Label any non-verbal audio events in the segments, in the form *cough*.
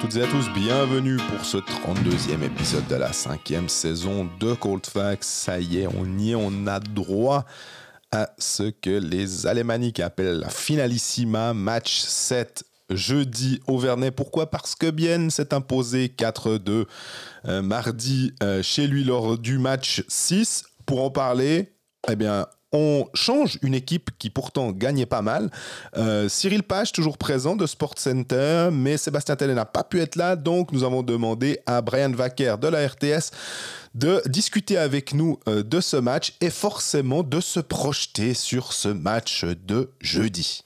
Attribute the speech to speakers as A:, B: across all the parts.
A: toutes et à tous, bienvenue pour ce 32e épisode de la cinquième saison de Cold Facts. Ça y est, on y est, on a droit à ce que les Alémaniques appellent la finalissima, match 7 jeudi au Vernet. Pourquoi? Parce que Bienne s'est imposé 4-2 euh, mardi euh, chez lui lors du match 6. Pour en parler, eh bien, on change une équipe qui pourtant gagnait pas mal. Euh, Cyril Page, toujours présent de Sport Center, mais Sébastien Tellé n'a pas pu être là, donc nous avons demandé à Brian Vaquer de la RTS de discuter avec nous euh, de ce match et forcément de se projeter sur ce match de jeudi.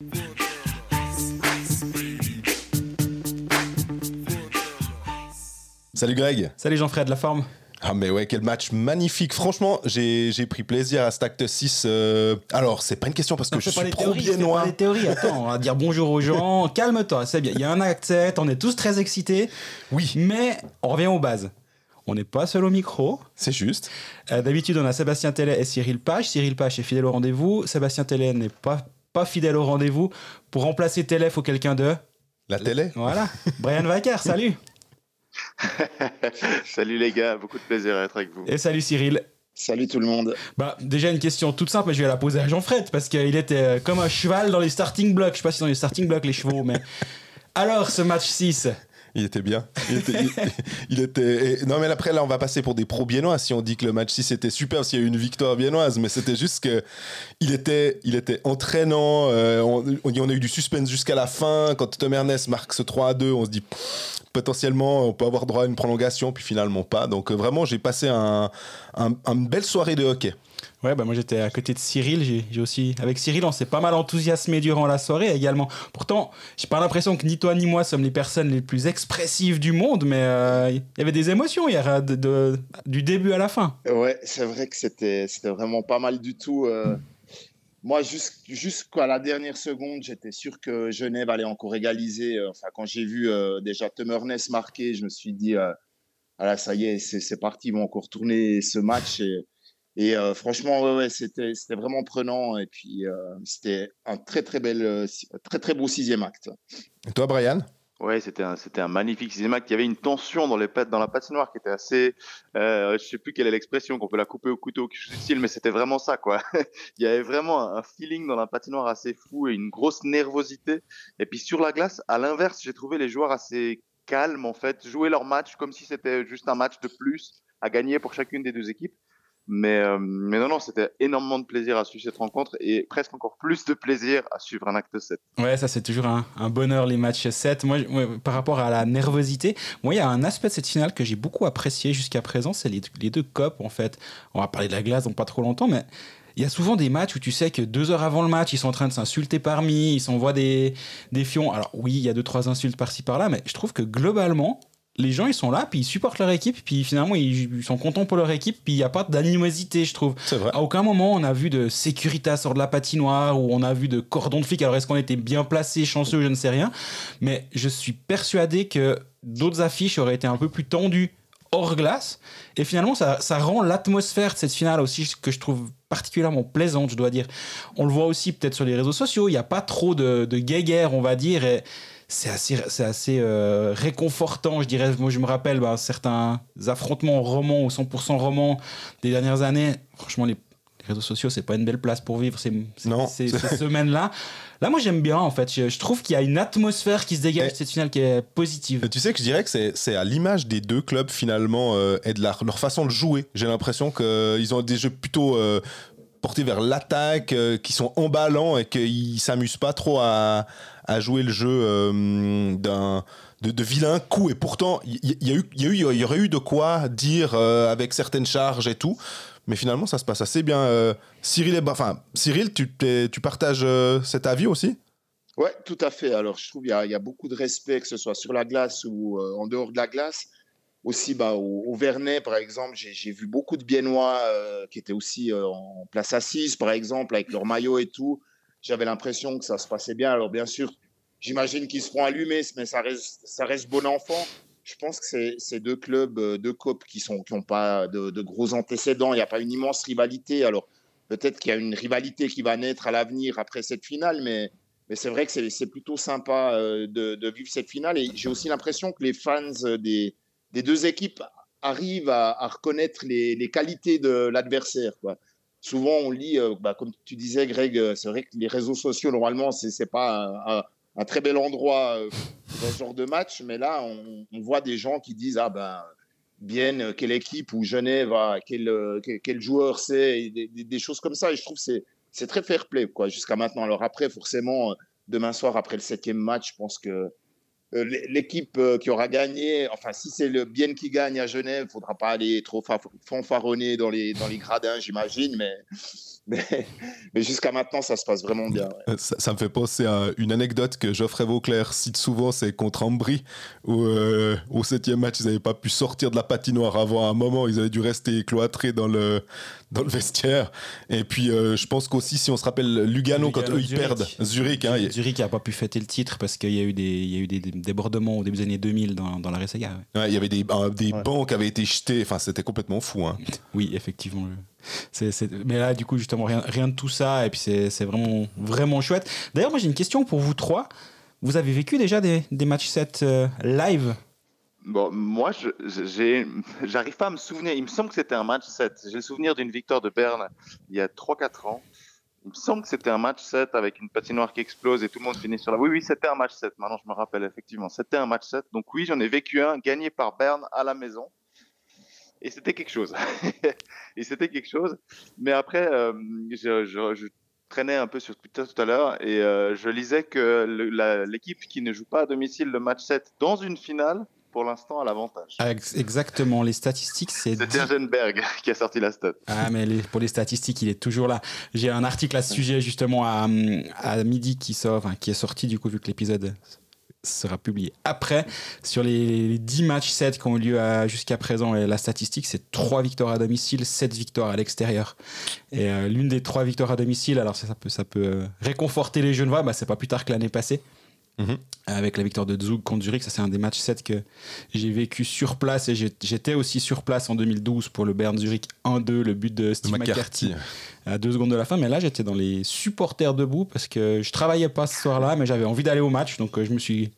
A: Salut Greg.
B: Salut Jean-Fred, la forme?
A: Ah mais ouais, quel match magnifique. Franchement, j'ai pris plaisir à cet acte 6. Euh, alors, c'est pas une question parce que je suis pro
B: biennois. pas des théories, attends, on va dire bonjour aux gens, *laughs* calme-toi, c'est bien. Il y a un acte 7, on est tous très excités.
A: Oui.
B: Mais on revient aux bases. On n'est pas seul au micro.
A: C'est juste.
B: Euh, d'habitude, on a Sébastien Tellet et Cyril Page. Cyril Page est fidèle au rendez-vous. Sébastien Tellet n'est pas, pas fidèle au rendez-vous. Pour remplacer Tellet, il faut quelqu'un de...
A: La télé
B: Voilà. Brian Vacker, salut *laughs* *laughs*
C: salut les gars, beaucoup de plaisir à être avec vous.
B: Et salut Cyril.
D: Salut tout le monde.
B: Bah déjà une question toute simple, mais je vais la poser à Jean-Fred parce qu'il était euh, comme un cheval dans les starting blocks. Je sais pas si dans les starting blocks les chevaux, mais *laughs* alors ce match 6,
A: il était bien. Il était. *laughs* Non, mais après, là, on va passer pour des pros biennois si on dit que le match 6 était super, s'il y a eu une victoire biennoise. Mais c'était juste que il était, il était entraînant. Euh, on, on, a eu du suspense jusqu'à la fin. Quand Tom Ernest marque ce 3 à 2, on se dit potentiellement, on peut avoir droit à une prolongation, puis finalement pas. Donc, euh, vraiment, j'ai passé un, une belle soirée de hockey.
B: Ouais, bah moi j'étais à côté de Cyril. J'ai aussi avec Cyril, on s'est pas mal enthousiasmé durant la soirée également. Pourtant, j'ai pas l'impression que ni toi ni moi sommes les personnes les plus expressives du monde, mais euh, il y avait des émotions hier de, du début à la fin.
D: Ouais, c'est vrai que c'était vraiment pas mal du tout. Euh. Moi, jusqu'à la dernière seconde, j'étais sûr que Genève allait encore égaliser. Euh, enfin, quand j'ai vu déjà Ernest marquer, je me suis dit, ah ça y est, c'est parti, ils vont encore tourner ce match. Et euh, franchement, ouais, ouais, c'était, c'était vraiment prenant. Et puis, euh, c'était un très, très, bel, euh, très, très beau sixième acte.
A: Et toi, Brian?
C: Ouais, c'était un, c'était un magnifique sixième acte. Il y avait une tension dans, les, dans la patinoire qui était assez. Euh, je sais plus quelle est l'expression, qu'on peut la couper au couteau, quelque chose style, mais c'était vraiment ça, quoi. *laughs* Il y avait vraiment un feeling dans la patinoire assez fou et une grosse nervosité. Et puis sur la glace, à l'inverse, j'ai trouvé les joueurs assez calmes, en fait, jouer leur match comme si c'était juste un match de plus à gagner pour chacune des deux équipes. Mais, euh, mais non, non, c'était énormément de plaisir à suivre cette rencontre et presque encore plus de plaisir à suivre un acte 7.
B: Ouais, ça c'est toujours un, bonheur les matchs 7. Moi, par rapport à la nervosité, moi il y a un aspect de cette finale que j'ai beaucoup apprécié jusqu'à présent, c'est les, les, deux copes en fait. On va parler de la glace dans pas trop longtemps, mais il y a souvent des matchs où tu sais que deux heures avant le match, ils sont en train de s'insulter parmi, ils s'envoient des, des fions. Alors oui, il y a deux, trois insultes par-ci par-là, mais je trouve que globalement, les gens ils sont là puis ils supportent leur équipe puis finalement ils sont contents pour leur équipe puis il y a pas d'animosité je trouve.
A: Vrai.
B: à aucun moment on a vu de sécurité sur de la patinoire ou on a vu de cordon de flic. Alors est-ce qu'on était bien placé chanceux je ne sais rien. Mais je suis persuadé que d'autres affiches auraient été un peu plus tendues hors glace. Et finalement ça, ça rend l'atmosphère de cette finale aussi que je trouve particulièrement plaisante je dois dire. On le voit aussi peut-être sur les réseaux sociaux il n'y a pas trop de, de guéguerre on va dire et c'est assez, c'est assez euh, réconfortant, je dirais. Moi, je me rappelle bah, certains affrontements romans ou 100% romans des dernières années. Franchement, les, réseaux sociaux, c'est pas une belle place pour vivre ces, ces, *laughs* ces semaines-là. Là, moi, j'aime bien, en fait. Je, trouve qu'il y a une atmosphère qui se dégage de cette finale qui est positive.
A: Tu sais que je dirais que c'est à l'image des deux clubs, finalement, euh, et de leur, façon de jouer. J'ai l'impression qu'ils ont des jeux plutôt euh, portés vers l'attaque, qui sont emballants et qu'ils s'amusent pas trop à jouer le jeu euh, d'un de, de, vilain coup. Et pourtant il y, y, aurait eu de quoi dire euh, avec certaines charges et tout. Mais finalement ça se passe assez bien. Euh, Cyril et enfin Cyril tu tu partages cet avis aussi?
D: Ouais tout à fait. Alors je trouve qu'il y, a beaucoup de respect que ce soit sur la glace ou en dehors de la glace aussi bah, au, Vernet par exemple j'ai vu beaucoup de Biennois qui étaient aussi en place assise par exemple avec leur maillot et tout j'avais l'impression que ça se passait bien. Alors, bien sûr, j'imagine qu'ils seront allumés, mais ça reste, bon enfant. Je pense que c'est deux clubs, euh, deux copes qui n'ont qui pas de, de, gros antécédents. Il n'y a pas une immense rivalité. Alors, peut-être qu'il y a une rivalité qui va naître à l'avenir après cette finale, mais c'est vrai que c'est plutôt sympa euh, de, vivre cette finale. Et j'ai aussi l'impression que les fans des, des deux équipes arrivent à, reconnaître les, les, qualités de l'adversaire. Souvent, on lit, euh, bah, comme tu disais, Greg, euh, c'est vrai que les réseaux sociaux, normalement, ce n'est pas un, très bel endroit dans ce genre de match. Mais là, on, voit des gens qui disent Ah ben, bien, quelle équipe ou Genève, quel, quel, joueur c'est, des, choses comme ça. Et je trouve que c'est c'est très fair play jusqu'à maintenant. Alors après, forcément, euh, demain soir après le septième match, je pense que euh, l'équipe euh, qui aura gagné, enfin si c'est le bien qui gagne à Genève, il faudra pas aller trop fanfaronner dans les dans les gradins, j'imagine, *laughs* mais mais, jusqu'à maintenant, ça se passe vraiment bien.
A: Ça, me fait penser à une anecdote que Geoffrey Vauclair cite souvent, c'est contre Ambry, où euh, au septième match, ils n'avaient pas pu sortir de la patinoire avant un moment, ils avaient dû rester cloîtrés dans le, dans le vestiaire. Et puis, euh, je pense qu'aussi, si on se rappelle Lugano, quand eux, ils perdent, Zurich. Hein,
B: Zurich n'a pas pu fêter le titre parce qu'il y a eu des, il y a eu des débordements au début des années 2000 dans, dans la.
A: Ouais. il y avait des, des bancs qui avaient été jetés, enfin, c'était complètement fou. Hein.
B: oui, effectivement. Mais là, du coup, justement, rien, rien de tout ça. Et puis, c'est vraiment, vraiment chouette. D'ailleurs, moi, j'ai une question pour vous trois. Vous avez vécu déjà des, des matchs 7 euh, live?
C: Bon, moi, j'arrive pas à me souvenir. Il me semble que c'était un match 7. J'ai le souvenir d'une victoire de Berne il y a 3-4 ans. Il me semble que c'était un match 7 avec une patinoire qui explose et tout le monde finit sur la. Oui, oui, c'était un match 7. Maintenant, je me rappelle effectivement. C'était un match 7. Donc, oui, j'en ai vécu un gagné par Berne à la maison et c'était quelque chose. *laughs* et c'était quelque chose. Mais après, euh, je, traînais un peu sur Twitter tout à l'heure et euh, je lisais que l'équipe qui ne joue pas à domicile le match 7 dans une finale, pour l'instant, a l'avantage.
B: Ah, exactement, les statistiques, c'est.
C: C'est Tiengenberg *laughs* qui a sorti la stat.
B: Ah, mais pour les statistiques, il est toujours là. J'ai un article à ce sujet, justement, à, à midi qui, sort, qui est sorti, du coup, vu que l'épisode sera publié après. Sur les 10 matchs 7 qui ont eu lieu jusqu'à présent, la statistique, c'est 3 victoires à domicile, 7 victoires à l'extérieur. Et euh, l'une des 3 victoires à domicile, alors ça, peut, ça peut euh, réconforter les Genevois, bah, c'est pas plus tard que l'année passée. Mhm. Avec la victoire de Zug contre Zurich, ça c'est un des matchs 7 que j'ai vécu sur place et j'étais aussi sur place en 2012 pour le Bern Zurich 1-2, le but de Steve McCarthy. à deux secondes de la fin. Mais là, j'étais dans les supporters debout parce que je travaillais pas ce soir-là, mais j'avais envie d'aller au match. Donc euh, je me suis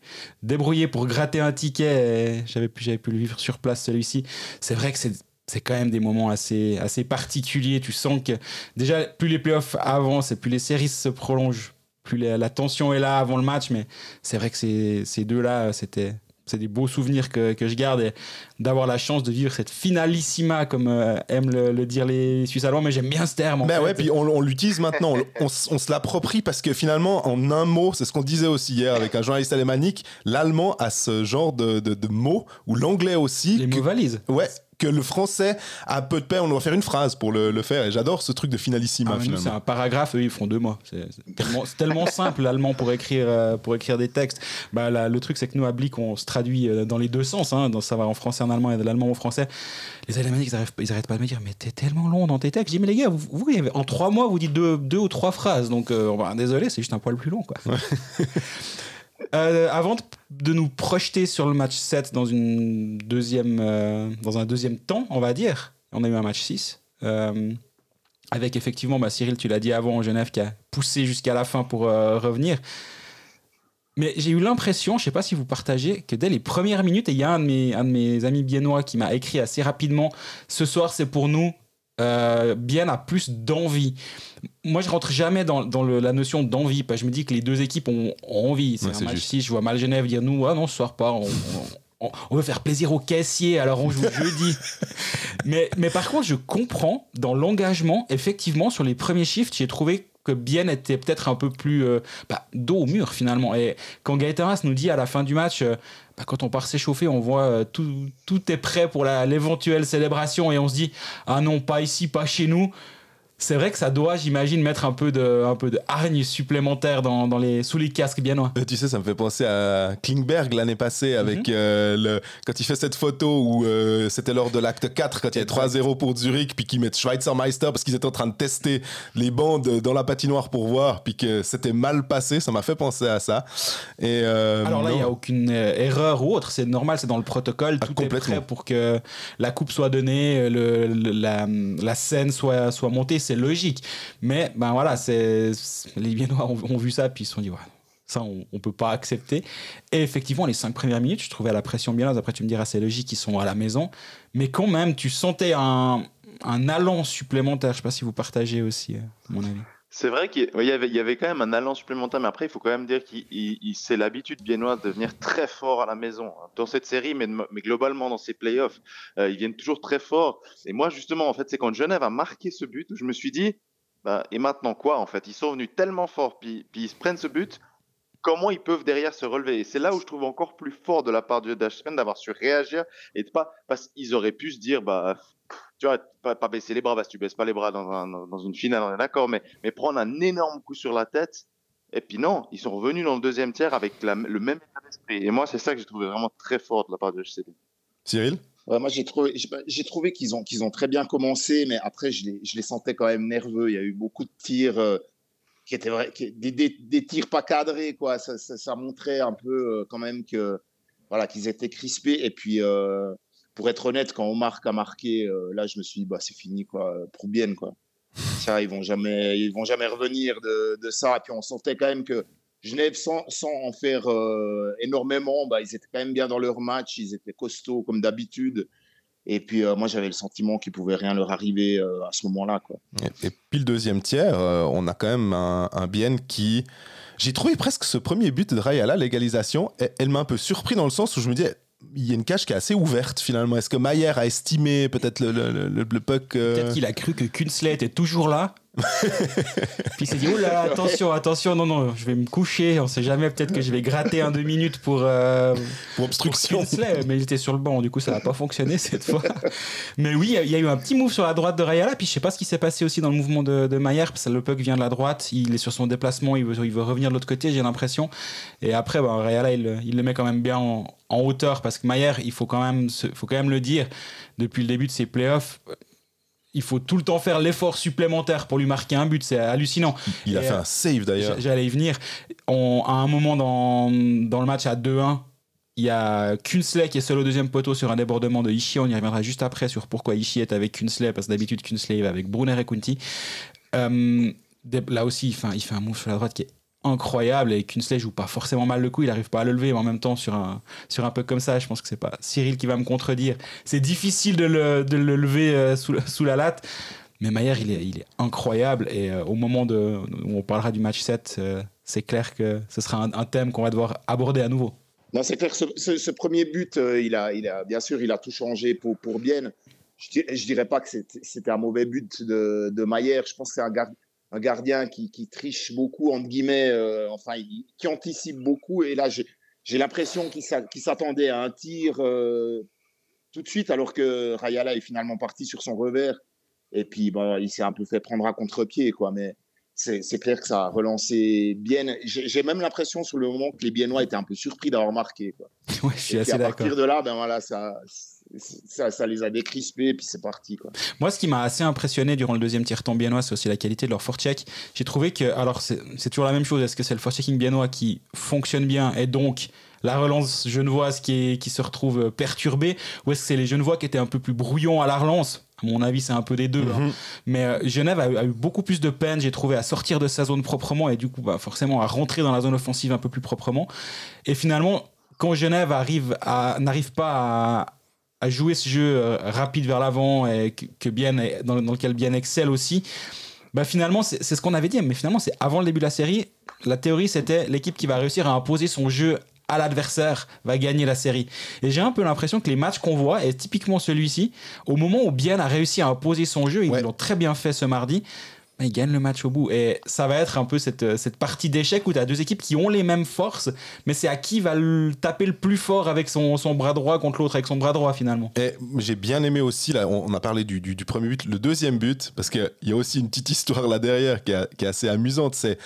B: débrouillé pour gratter un ticket. J'avais pu, pu le vivre sur place celui-ci. C'est vrai que c'est c'est quand même des moments assez, assez particuliers. Tu sens que déjà, plus les playoffs avancent et plus les séries se prolongent, plus la, tension est là avant le match, mais c'est vrai que ces, ces deux-là, c'était c'est des beaux souvenirs que, que je garde et d'avoir la chance de vivre cette finalissima comme euh, aiment le, dire les Suisses allemands mais j'aime bien ce terme
A: ben ouais puis on, l'utilise maintenant. On, se l'approprie parce que finalement en un mot c'est ce qu'on disait aussi hier avec un journaliste alémanique l'allemand a ce genre de, de, mots ou l'anglais aussi
B: les mots valises.
A: Ouais que le français a peu de paix. On doit faire une phrase pour le, faire. Et j'adore ce truc de finalissima. Ah,
B: c'est un paragraphe, eux, ils font deux mois. C'est tellement, simple, l'allemand, pour écrire, euh, pour écrire des textes. Bah, le truc, c'est que nous, à Blick, on se traduit euh, dans les deux sens. Hein, dans savoir en français, en allemand et de l'allemand au français. Les Allemands, ils n'arrêtent pas de me dire Mais t'es tellement long dans tes textes. Je dis Mais les gars, vous, en trois mois, vous dites deux, deux ou trois phrases. Donc, euh, désolé, c'est juste un poil plus long. Quoi. *laughs* Euh, avant de nous projeter sur le match 7 dans, une deuxième, euh, dans un deuxième temps, on va dire, on a eu un match 6. Euh, avec effectivement, bah, Cyril, tu l'as dit avant, en Genève qui a poussé jusqu'à la fin pour revenir. Mais j'ai eu l'impression, je ne sais pas si vous partagez, que dès les premières minutes, et il y a un de mes, un de mes amis biennois qui m'a écrit assez rapidement Ce soir, c'est pour nous, euh, bien a plus d'envie. Moi, je rentre jamais dans, dans la notion d'envie, parce que je me dis que les deux équipes ont, envie. C'est un match si je vois mal Genève dire nous, ah non, ce soir pas, on, on, veut faire plaisir aux caissiers, alors on joue jeudi. *laughs* mais, mais par contre, je comprends dans l'engagement, effectivement, sur les premiers shifts, j'ai trouvé que Bien était peut-être un peu plus euh, bah, dos au mur finalement. Et quand Gaëtan nous dit à la fin du match, euh, bah, quand on part s'échauffer, on voit euh, tout, tout est prêt pour l'éventuelle célébration et on se dit ah non pas ici, pas chez nous c'est vrai que ça doit, j'imagine, mettre un peu de, un peu de hargne supplémentaire dans, dans les, sous les casques biennois.
A: Euh, tu sais, ça me fait penser à Klingberg l'année passée avec mhm. euh, le, quand il fait cette photo où euh, c'était lors de l'acte 4, quand il y a 3-0 pour Zurich, puis qu'ils mettent Schweizermeister parce qu'ils étaient en train de tester les bandes dans la patinoire pour voir, puis que c'était mal passé. Ça m'a fait penser à ça. Et,
B: Alors là, il n'y a aucune erreur ou autre. C'est normal, c'est dans le protocole. Ah, tout est prêt pour que la coupe soit donnée, le, la, la scène soit, soit montée c'est logique. Mais ben voilà, c'est les Viennois ont, vu ça puis ils se sont dit Ça, on ne peut pas accepter. Et effectivement, les cinq premières minutes, je trouvais à la pression bien. Après, tu me diras, c'est logique, ils sont à la maison. Mais quand même, tu sentais un, allant supplémentaire. Je sais pas si vous partagez aussi, euh, mon avis.
C: C'est vrai qu'il y, avait, quand même un allant supplémentaire, mais après, il faut quand même dire qu'il c'est l'habitude biennoise de venir très fort à la maison. Dans cette série, mais, mais globalement dans ses playoffs, euh, ils viennent toujours très fort. Et moi, justement, en fait, c'est quand Genève a marqué ce but je me suis dit, bah, et maintenant quoi, en fait? Ils sont venus tellement fort, puis, puis ils se prennent ce but, comment ils peuvent derrière se relever? Et c'est là où je trouve encore plus fort de la part de Dashman d'avoir su réagir et de pas, parce qu'ils auraient pu se dire, bah, tu vois, pas, pas, baisser les bras, parce que tu baisses pas les bras dans, un, dans une finale, on est d'accord, mais, mais prendre un énorme coup sur la tête. Et puis non, ils sont revenus dans le deuxième tiers avec la, le même état d'esprit. Et moi, c'est ça que j'ai trouvé vraiment très fort de la part de HCD.
A: Cyril?
D: Ouais, Moi, j'ai trouvé, j'ai trouvé qu'ils ont, qu'ils ont très bien commencé, mais après, je les, je les sentais quand même nerveux. Il y a eu beaucoup de tirs euh, qui étaient vrais, qui, des, des, des, tirs pas cadrés, quoi. Ça, ça, ça montrait un peu euh, quand même que voilà qu'ils étaient crispés. Et puis, euh, pour être honnête, quand Omar a marqué, euh, là, je me suis dit, bah, c'est fini, quoi, pour bien, quoi. Ça, ils vont jamais, ils vont jamais revenir de, ça. Et puis, on sentait quand même que Genève, sans, sans en faire euh, énormément, bah, ils étaient quand même bien dans leur match, ils étaient costauds comme d'habitude. Et puis, euh, moi, j'avais le sentiment qu'il pouvait rien leur arriver à ce moment-là.
A: Et, puis, le deuxième tiers, on a quand même un, un Bien qui. J'ai trouvé presque ce premier but de Rayala, l'égalisation, elle m'a un peu surpris dans le sens où je me disais, il y a une cage qui est assez ouverte finalement. Est-ce que Mayer a estimé peut-être le, le, le, le, puck
B: euh... Peut-être qu'il a cru que Kunsley était toujours là. Puis il s'est dit, oula, *laughs* attention, attention, non, non, je vais me coucher, on sait jamais, peut-être que je vais gratter un deux minutes pour, euh,
A: pour obstruction.
B: Pour Kinsley, mais il était sur le banc, du coup ça n'a pas fonctionné *laughs* cette fois. Mais oui, il y a eu un petit move sur la droite de Rayala, puis je sais pas ce qui s'est passé aussi dans le mouvement de, de Maillard, parce que le puck vient de la droite, il est sur son déplacement, il veut, il veut revenir de l'autre côté, j'ai l'impression. Et après, ben, Rayala, il, il, le met quand même bien en, en hauteur, parce que Maillard, il faut quand, même, faut quand même le dire, depuis le début de ses playoffs, il faut tout le temps faire l'effort supplémentaire pour lui marquer un but. C'est hallucinant.
A: Il a fait un save d'ailleurs.
B: J'allais y venir. On, à un moment dans, dans le match à 2-1, il y a Kunsley qui est seul au deuxième poteau sur un débordement de Ishii. On y reviendra juste après sur pourquoi Ishii est avec Kunsley, parce que d'habitude Kunsley va avec Brunner et Kunti. Euh, là aussi, il fait, il fait un move sur la droite qui est incroyable et Kunsley joue pas forcément mal le coup, il arrive pas à le lever, mais en même temps sur un sur un peu comme ça, je pense que c'est pas Cyril qui va me contredire. C'est difficile de le, de le lever euh, sous, sous la latte. Mais Maillard, il est, il est incroyable et euh, au moment de, où on parlera du match 7, euh, c'est clair que ce sera un, un thème qu'on va devoir aborder à nouveau.
D: Non, c'est clair, ce, premier but, il, a, il a, bien sûr, il a tout changé pour, pour bien. Je ne dirais pas que c'était un mauvais but de, de Maillard. Je pense que c'est un, un gardien qui, qui, triche beaucoup, entre guillemets, euh, enfin, il, qui anticipe beaucoup. Et là, j'ai l'impression qu'il s'attendait à un tir euh, tout de suite, alors que Rayala est finalement parti sur son revers. Et puis, bah, il s'est un peu fait prendre à contre-pied, quoi. Mais c'est clair que ça a relancé bien. J'ai même l'impression, sur le moment, que les Biennois étaient un peu surpris d'avoir marqué, quoi. *laughs*
B: Ouais, je suis assez d'accord.
D: À partir de là, ben voilà, ça ça, ça, les a décrispés et puis c'est parti. Quoi.
B: Moi, ce qui m'a assez impressionné durant le deuxième tiers-temps biennois, c'est aussi la qualité de leur forecheck. J'ai trouvé que, alors c'est toujours la même chose, est-ce que c'est le forechecking biennois qui fonctionne bien et donc la relance genevoise qui, est, qui se retrouve perturbée ou est-ce que c'est les genevois qui étaient un peu plus brouillons à la relance? À mon avis, c'est un peu des deux. Mm -hmm. hein. Mais euh, Genève a, a, eu beaucoup plus de peine, j'ai trouvé, à sortir de sa zone proprement et du coup, bah, forcément, à rentrer dans la zone offensive un peu plus proprement. Et finalement, quand Genève arrive à, n'arrive pas à, à jouer ce jeu euh, rapide vers l'avant et que, que bien, dans, dans, lequel bien excelle aussi, bah finalement, c'est ce qu'on avait dit, mais finalement, c'est avant le début de la série, la théorie, c'était l'équipe qui va réussir à imposer son jeu à l'adversaire va gagner la série. Et j'ai un peu l'impression que les matchs qu'on voit, et typiquement celui-ci, au moment où Bien a réussi à imposer son jeu, ouais. ils l'ont très bien fait ce mardi, ils gagnent le match au bout. Et ça va être un peu cette, cette partie d'échec où tu as deux équipes qui ont les mêmes forces, mais c'est à qui va le taper le plus fort avec son, son bras droit contre l'autre, avec son bras droit finalement.
A: Et j'ai bien aimé aussi, là, on a parlé du, du, premier but, le deuxième but, parce qu'il y a aussi une petite histoire là derrière qui est, qui est assez amusante. C'est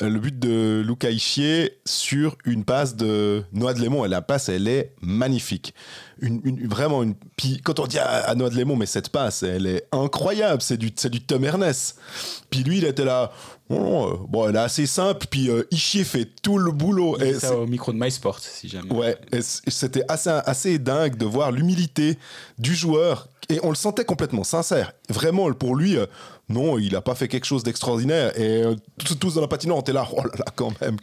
A: le but de Luca Ischier sur une passe de Noah de Lémon. Et la passe, elle est magnifique. Une, vraiment une. Quand on dit à, Noah de Lémon, mais cette passe, elle est incroyable, c'est du, du Tom Ernest. Puis lui, il était là. Oh, bon, elle est assez simple, puis euh, Ishii fait tout le boulot.
B: Et ça au micro de MySport, si jamais.
A: Ouais, c'était assez, assez dingue de voir l'humilité du joueur. Et on le sentait complètement sincère. Vraiment, pour lui, euh, non, il n'a pas fait quelque chose d'extraordinaire. Et euh, tous, dans la patinoire, on était là, oh là là, quand même.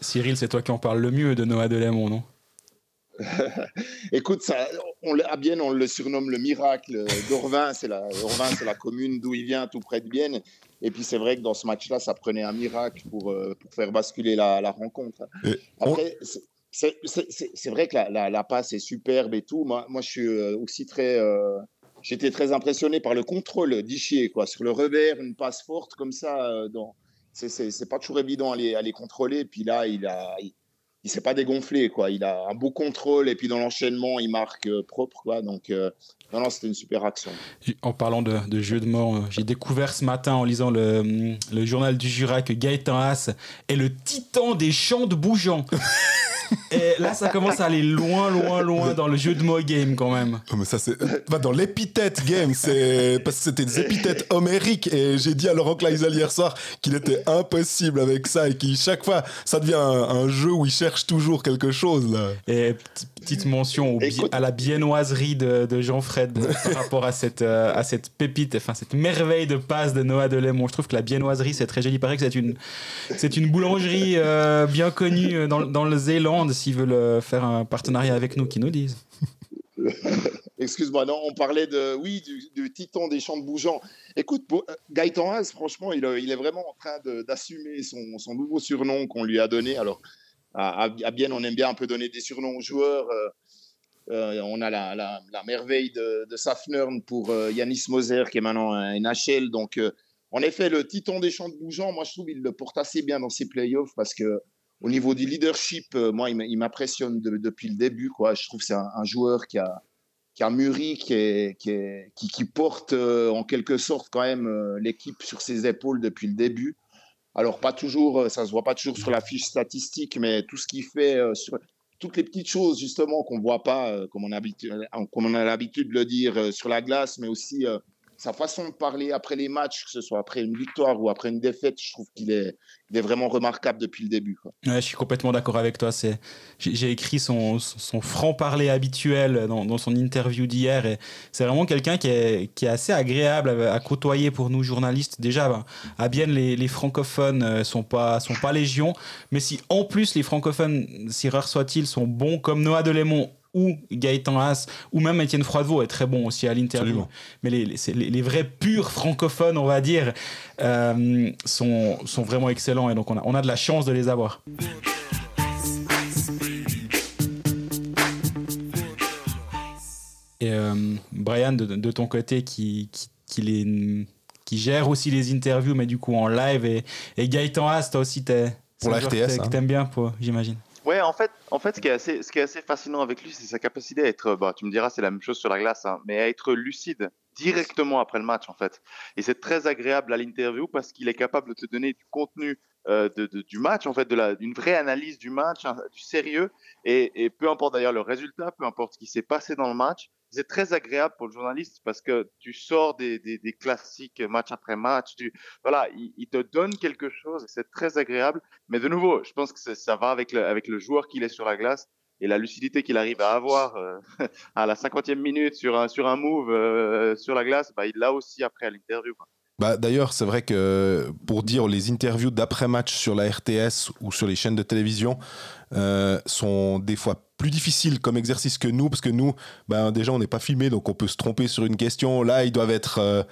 B: Cyril, c'est toi qui en parle le mieux de Noah Delémont, non? *laughs*
D: Écoute, ça, on, à Bienne, on le surnomme le miracle d'Orvin. C'est la, c'est la commune d'où il vient, tout près de Bienne. Et puis c'est vrai que dans ce match-là, ça prenait un miracle pour, euh, pour faire basculer la, rencontre. Après, c'est vrai que la, la, passe est superbe et tout. Moi, moi je suis euh, aussi très. Euh, j'étais très impressionné par le contrôle d'Ichier, quoi. Sur le revers, une passe forte comme ça. dans... C'est pas toujours évident à les, à les contrôler. Puis là, il a. Il, s'est pas dégonflé, quoi. Il a un beau contrôle et puis dans l'enchaînement, il marque propre, quoi. Donc, non, non, c'était une super action.
B: En parlant de, jeu de mort, j'ai découvert ce matin en lisant le, le journal du Jura que Gaëtan Haas est le titan des champs de Bougeant. *laughs* Et là, ça commence à aller loin, loin, loin dans le jeu de mots game quand même.
A: Oh, mais ça, c'est. dans l'épithète game, c'est. Parce que c'était des épithètes homériques. Et j'ai dit à Laurent Kleisel hier soir qu'il était impossible avec ça et qu'il, chaque fois, ça devient un, jeu où il cherche toujours quelque chose, là.
B: Et petite mention à la biennoiserie de, de Jean-Fred par *laughs* rapport à cette, euh, à cette pépite, enfin, cette merveille de passe de Noah Delémont. Je trouve que la biennoiserie, c'est très joli. Il paraît que c'est une, c'est une boulangerie euh, bien connue dans, dans le Zéland s'ils veulent euh, faire un partenariat avec nous, qui nous disent. *laughs*
D: Excuse-moi, non, on parlait de, oui, du, titan des champs de Bougeant. Écoute, euh, Gaëtan Haas, franchement, il, il, est vraiment en train d'assumer son, nouveau surnom qu'on lui a donné. Alors, à, à, Bienne, on aime bien un peu donner des surnoms aux joueurs. Euh, on a la, merveille de, de pour Yanis Moser, qui est maintenant un NHL. Donc, en effet, le titan des champs de Bougeant, moi, je trouve qu'il le porte assez bien dans ses playoffs parce que au niveau du leadership, euh, moi, il m'impressionne depuis le début. Quoi. Je trouve que c'est un, joueur qui a, qui a mûri, qui, porte euh, en quelque sorte quand même euh, l'équipe sur ses épaules depuis le début. Alors, pas toujours, ça se voit pas toujours sur la fiche statistique, mais tout ce qu'il fait toutes les petites choses justement qu'on voit pas, comme on a l'habitude de le dire sur la glace, mais aussi sa façon de parler après les matchs, que ce soit après une victoire ou après une défaite, je trouve qu'il est, vraiment remarquable depuis le début.
B: je suis complètement d'accord avec toi. C'est, j'ai, écrit son, franc-parler habituel dans, son interview d'hier. C'est vraiment quelqu'un qui est, assez agréable à, côtoyer pour nous journalistes. Déjà, ben, à bien les, les francophones euh, sont pas, sont pas légion. Mais si en plus les francophones, si rares soient-ils, sont bons comme Noah Delémont ou Gaëtan Haas, ou même Étienne Froidevaux est très bon aussi à l'interview. Mais les, les, vrais purs francophones, on va dire, euh, sont, sont, vraiment excellents et donc on a, on a de la chance de les avoir. Et euh, Brian, de, ton côté, qui, qui, les, qui, gère aussi les interviews, mais du coup en live, et, et Gaëtan Haas, toi aussi, t'es,
A: pour la RTS,
B: que t'aimes bien, j'imagine.
C: Ouais, en fait, en fait, ce qui est assez, ce qui est assez fascinant avec lui, c'est sa capacité à être, bah, tu me diras, c'est la même chose sur la glace, hein, mais à être lucide directement après le match, en fait. Et c'est très agréable à l'interview parce qu'il est capable de te donner du contenu euh, de, du match, en fait, d'une vraie analyse du match, hein, du sérieux, et, et peu importe d'ailleurs le résultat, peu importe ce qui s'est passé dans le match, c'est très agréable pour le journaliste parce que tu sors des, classiques match après match. Voilà, il, te donne quelque chose et c'est très agréable. Mais de nouveau, je pense que ça va avec le, joueur qu'il est sur la glace et la lucidité qu'il arrive à avoir euh, *laughs* à la cinquantième minute sur un, sur un move euh, sur la glace, bah, il l'a aussi après à l'interview.
A: Bah, D'ailleurs, c'est vrai que pour dire les interviews d'après-match sur la RTS ou sur les chaînes de télévision euh, sont des fois plus difficile comme exercice que nous, parce que nous, ben, déjà, on n'est pas filmé, donc on peut se tromper sur une question. Là, ils doivent être, euh,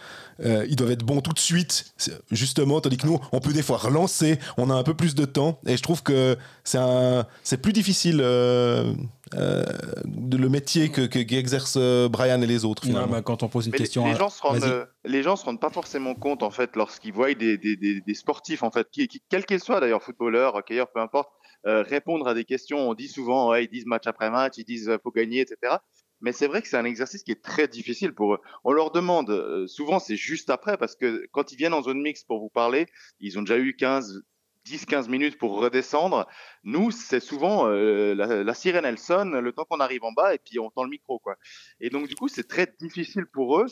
A: euh, ils doivent être bons tout de suite, justement, tandis que nous, on peut des fois relancer, on a un peu plus de temps, et je trouve que c'est un, c'est plus difficile euh, de le métier que, qu'exercent Brian et les autres.
B: Bah, quand on pose une question,
C: les, gens se rendent, les gens se rendent pas forcément compte en fait lorsqu'ils voient des, des, des, sportifs en fait, qui, quels qu'ils soient d'ailleurs, footballeurs, hockeyeurs, peu importe euh, répondre à des questions. On dit souvent, ils disent match après match, ils disent euh, faut gagner, etc. Mais c'est vrai que c'est un exercice qui est très difficile pour eux. On leur demande, euh, souvent c'est juste après, parce que quand ils viennent en zone mixte pour vous parler, ils ont déjà eu 15, 10-15 minutes pour redescendre. Nous, c'est souvent la, la, sirène, elle sonne le temps qu'on arrive en bas et puis on tend le micro. quoi. Et donc, du coup, c'est très difficile pour eux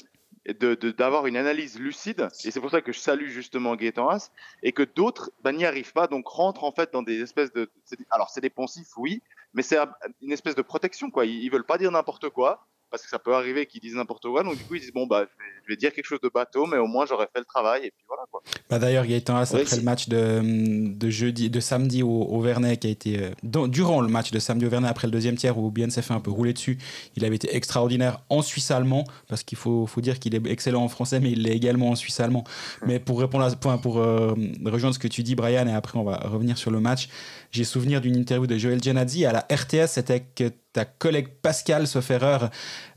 C: d'avoir de, une analyse lucide, et c'est pour ça que je salue justement Gaëtan Haas, et que d'autres bah, n'y arrivent pas, donc rentrent en fait dans des espèces de... Alors c'est des poncifs, oui, mais c'est une espèce de protection, quoi. Ils, ils veulent pas dire n'importe quoi, parce que ça peut arriver qu'ils disent n'importe quoi. Donc du coup, ils disent bon bah je vais, dire quelque chose de bateau, mais au moins j'aurais fait le travail et puis voilà quoi.
B: Bah, D'ailleurs, Gaëtan Haas, après le match de, de, jeudi, de samedi au, au Vernet, qui a été euh, durant le match de samedi au Vernet après le deuxième tiers où Bien s'est fait un peu rouler dessus, il avait été extraordinaire en suisse allemand parce qu'il faut, faut dire qu'il est excellent en français, mais il l'est également en suisse allemand. Mais pour répondre à ce point, pour euh, rejoindre ce que tu dis, Brian, et après on va revenir sur le match, j'ai souvenir d'une interview de Joël Genadzi à la RTS, c'était que ta collègue Pascal, sauf erreur,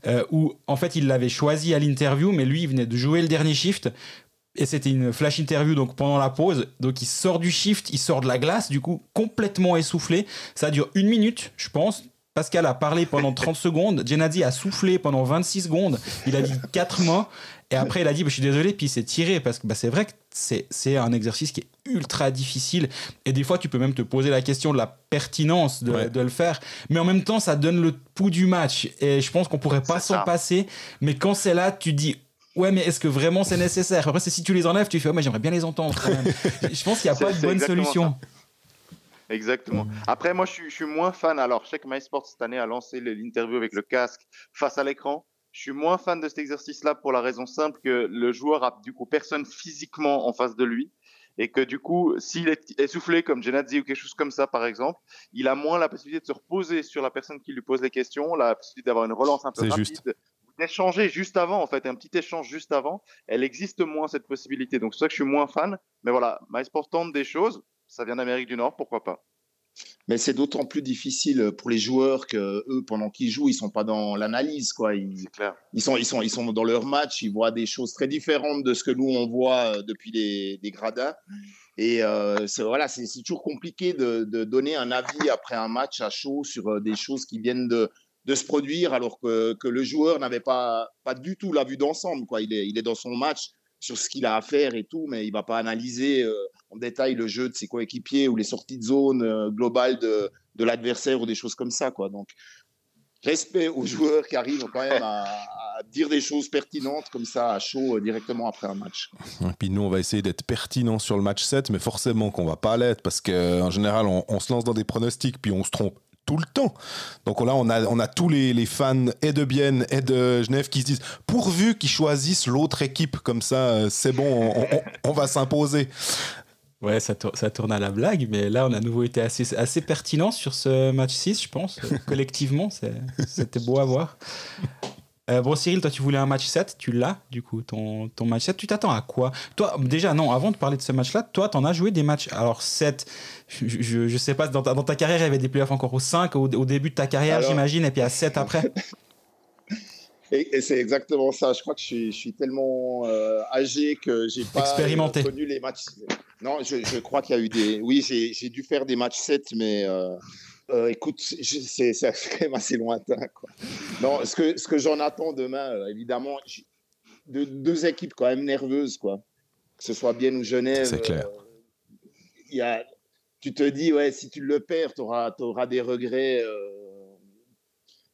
B: euh, où en fait il l'avait choisi à l'interview, mais lui il venait de jouer le dernier shift. Et c'était une flash interview donc pendant la pause. Donc il sort du shift, il sort de la glace, du coup complètement essoufflé. Ça dure une minute, je pense. Pascal a parlé pendant *laughs* 30 secondes, Genadzi a soufflé pendant 26 secondes, il a dit quatre mots, et après il a dit bah, Je suis désolé, puis il s'est tiré, parce que bah, c'est vrai que c'est un exercice qui est ultra difficile. Et des fois, tu peux même te poser la question de la pertinence de, de le faire. Mais en même temps, ça donne le pouls du match. Et je pense qu'on pourrait pas s'en passer. Mais quand c'est là, tu dis Ouais, mais est-ce que vraiment c'est nécessaire? Après, si tu les enlèves, tu fais, oh, mais j'aimerais bien les entendre quand même. *laughs* je pense qu'il n'y a pas de bonne solution.
C: Exactement. Après, moi, je suis, je suis, moins fan. Alors, je sais que MySports cette année a lancé l'interview avec le casque face à l'écran. Je suis moins fan de cet exercice-là pour la raison simple que le joueur a du coup personne physiquement en face de lui et que du coup, s'il est essoufflé comme Genadzi ou quelque chose comme ça, par exemple, il a moins la possibilité de se reposer sur la personne qui lui pose les questions, la possibilité d'avoir une relance un peu rapide, d'échanger juste avant, en fait, un petit échange juste avant. Elle existe moins cette possibilité, donc c'est ça que je suis moins fan. Mais voilà, MySports tente des choses. Ça vient d'Amérique du Nord, pourquoi pas
D: mais c'est d'autant plus difficile pour les joueurs que eux, pendant qu'ils jouent, ils sont pas dans l'analyse, quoi. Ils, ils, sont, ils sont, ils sont dans leur match, ils voient des choses très différentes de ce que nous on voit euh, depuis les, les gradins. Et euh, c'est voilà, c'est toujours compliqué de, de, donner un avis après un match à chaud sur euh, des choses qui viennent de, de se produire, alors que, que le joueur n'avait pas, pas du tout la vue d'ensemble, quoi. Il est, il est dans son match sur ce qu'il a à faire et tout, mais il va pas analyser euh, en détail le jeu de ses coéquipiers ou les sorties de zone euh, globales de, l'adversaire ou des choses comme ça. Quoi. Donc, respect aux joueurs qui arrivent quand même à, dire des choses pertinentes comme ça à chaud euh, directement après un match.
A: Et puis nous, on va essayer d'être pertinent sur le match 7, mais forcément qu'on va pas l'être parce qu'en général, on, on, se lance dans des pronostics puis on se trompe tout le temps. Donc là, on a, on a tous les, fans et de Bienne et de Genève qui se disent pourvu qu'ils choisissent l'autre équipe, comme ça, euh, c'est bon, on, on, on va s'imposer.
B: Ouais, ça, ça, tourne à la blague, mais là, on a à nouveau été assez, assez pertinent sur ce match 6, je pense. *laughs* Collectivement, c'était beau à voir. Euh, bon, Cyril, toi, tu voulais un match 7, tu l'as, du coup, ton, ton match 7. Tu t'attends à quoi? Toi, déjà, non, avant de parler de ce match-là, toi, t'en as joué des matchs. Alors, 7, je, je, je sais pas, dans ta, dans ta, carrière, il y avait des playoffs encore au 5, au, au début de ta carrière, j'imagine, et puis à 7 après *laughs*
D: Et, et c'est exactement ça. Je crois que je suis, je suis tellement euh, âgé que j'ai pas
B: Expérimenté.
D: connu les matchs. Non, je, je crois qu'il y a eu des. Oui, j'ai dû faire des matchs 7, mais. Euh, euh, écoute, c'est *laughs* quand même assez lointain. Quoi. Non, ce que, ce que j'en attends demain, euh, évidemment, de, deux équipes quand même nerveuses, quoi. Que ce soit Bienne ou Genève.
A: C'est clair.
D: Y a, tu te dis, ouais, si tu le perds, tu auras, auras, des regrets.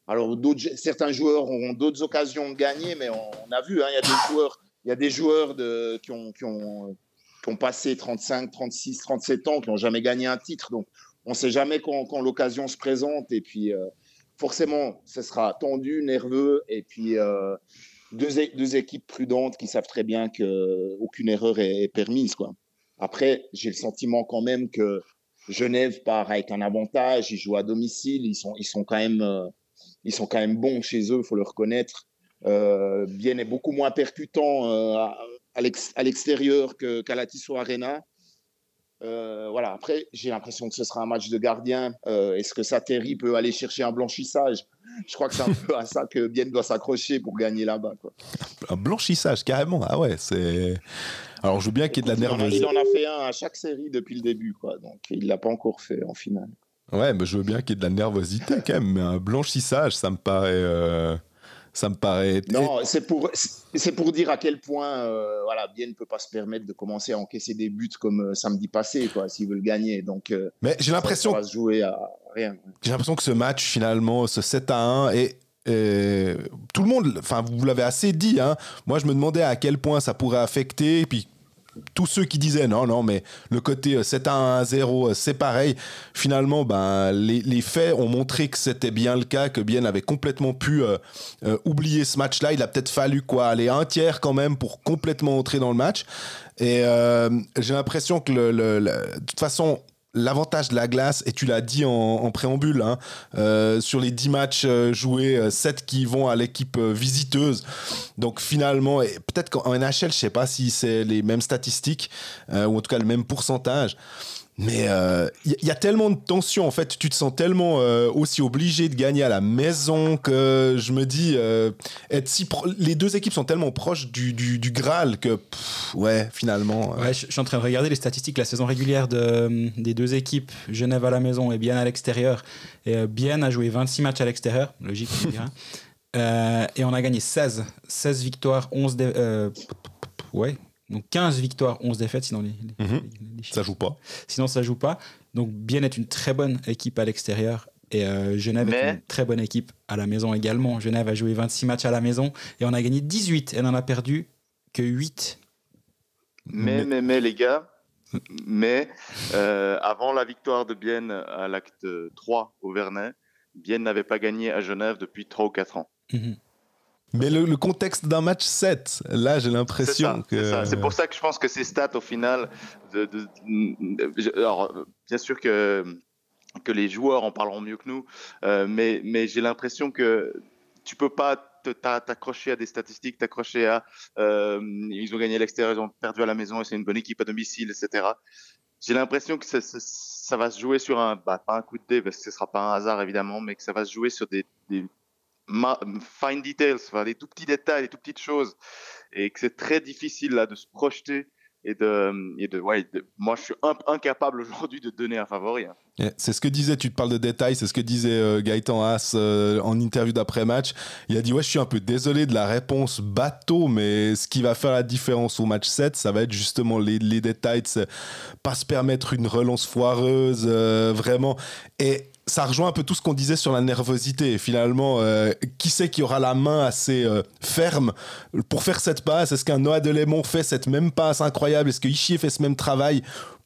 D: Alors, certains joueurs auront d'autres occasions de gagner, mais on, on a vu, il hein, y a des joueurs, y a des joueurs de, qui, ont, qui, ont, qui ont passé 35, 36, 37 ans, qui n'ont jamais gagné un titre. Donc, on ne sait jamais quand, l'occasion se présente. Et puis, euh, forcément, ce sera tendu, nerveux. Et puis, euh, deux, équipes prudentes qui savent très bien qu'aucune erreur est, permise. Après, j'ai le sentiment quand même que Genève part avec un avantage. Ils jouent à domicile. Ils sont, euh, quand même bons chez eux, il faut le reconnaître. Euh, Bien est beaucoup moins percutant à l'extérieur qu'à la Tissot Arena. Euh, voilà. Après, j'ai l'impression que ce sera un match de gardien. Euh, Est-ce que Sateri peut aller chercher un blanchissage? Je crois que c'est un *laughs* peu à ça que Bien doit s'accrocher pour gagner là-bas.
A: Un blanchissage, carrément. Ah ouais, c'est. Alors, je veux bien qu'il y ait de la nervosité.
D: Il en a fait un à chaque série depuis le début, quoi. Donc, il l'a pas encore fait en finale.
A: Ouais, mais je veux bien qu'il y ait de la nervosité quand même. Mais un blanchissage, ça me paraît. Euh ça me paraît.
D: Non, c'est pour, c'est pour dire à quel point euh, voilà, Bien ne peut pas se permettre de commencer à encaisser des buts comme euh, samedi passé, quoi, s'ils veulent gagner. Donc, euh,
A: Mais j'ai l'impression.
D: va se jouer à rien.
A: J'ai l'impression que ce match, finalement, ce 7 à 1 est. Et tout le monde, enfin, vous l'avez assez dit. Hein. Moi, je me demandais à quel point ça pourrait affecter. Puis tous ceux qui disaient non, non, mais le côté 7 1 0, c'est pareil. Finalement, ben, les, les, faits ont montré que c'était bien le cas, que Bien avait complètement pu euh, euh, oublier ce match-là. Il a peut-être fallu quoi, aller un tiers quand même pour complètement entrer dans le match. Et euh, j'ai l'impression que le, de toute façon, l'avantage de la glace, et tu l'as dit en, préambule, hein, euh, sur les 10 matchs euh, joués, 7 euh, qui vont à l'équipe visiteuse. Donc finalement, peut-être qu'en NHL, je ne sais pas si c'est les mêmes statistiques, ou en tout cas le même pourcentage. Mais il euh, y, a tellement de tension, en fait, tu te sens tellement euh, aussi obligé de gagner à la maison que je me dis, euh, être si les deux équipes sont tellement proches du, du, Graal que, ouais, finalement.
B: Ouais, je, suis en train de regarder les statistiques, la saison régulière de, des deux équipes, Genève à la maison et Bien à l'extérieur. Et Bien a joué 26 matchs à l'extérieur, logique, *laughs* et on a gagné 16, 16 victoires, 11 ouais, donc 15 victoires, 11 défaites, sinon les,
A: mhm. ça joue pas.
B: Sinon ça joue pas. Donc Bien est une très bonne équipe à l'extérieur et euh, Genève est une très bonne équipe à la maison également. Genève a joué 26 matchs à la maison et on a gagné 18 et on en a perdu que 8.
C: Mais, mais, mais, les gars, mais euh, avant la victoire de Bienne à l'acte 3 au Vernet, Bienne n'avait pas gagné à Genève depuis 3 ou 4 ans. Mhm.
A: Mais le, contexte d'un match 7, là j'ai l'impression que.
C: C'est pour ça que je pense que ces stats au final. De, alors, bien sûr que, que les joueurs en parleront mieux que nous, euh, mais, mais j'ai l'impression que tu peux pas t'accrocher à des statistiques, t'accrocher à. Euh, ils ont gagné à l'extérieur, ils ont perdu à la maison et c'est une bonne équipe à domicile, etc. J'ai l'impression que ça, ça, va se jouer sur un. Bah, pas un coup de dé, parce que ce sera pas un hasard évidemment, mais que ça va se jouer sur des, des fine details, enfin, les tout petits détails, les tout petites choses, et que c'est très difficile là de se projeter et de, et de, ouais, moi je suis incapable aujourd'hui de donner un favori. Hein.
A: C'est ce que disait, tu te parles de détails, c'est ce que disait euh, Gaëtan Haas euh, en interview d'après-match. Il a dit Ouais, je suis un peu désolé de la réponse bateau, mais ce qui va faire la différence au match 7, ça va être justement les, les détails, pas se permettre une relance foireuse, euh, vraiment. Et ça rejoint un peu tout ce qu'on disait sur la nervosité. finalement, euh, qui c'est qui aura la main assez euh, ferme pour faire cette passe? Est-ce qu'un Noah Delémont fait cette même passe incroyable? Est-ce que Ishii fait ce même travail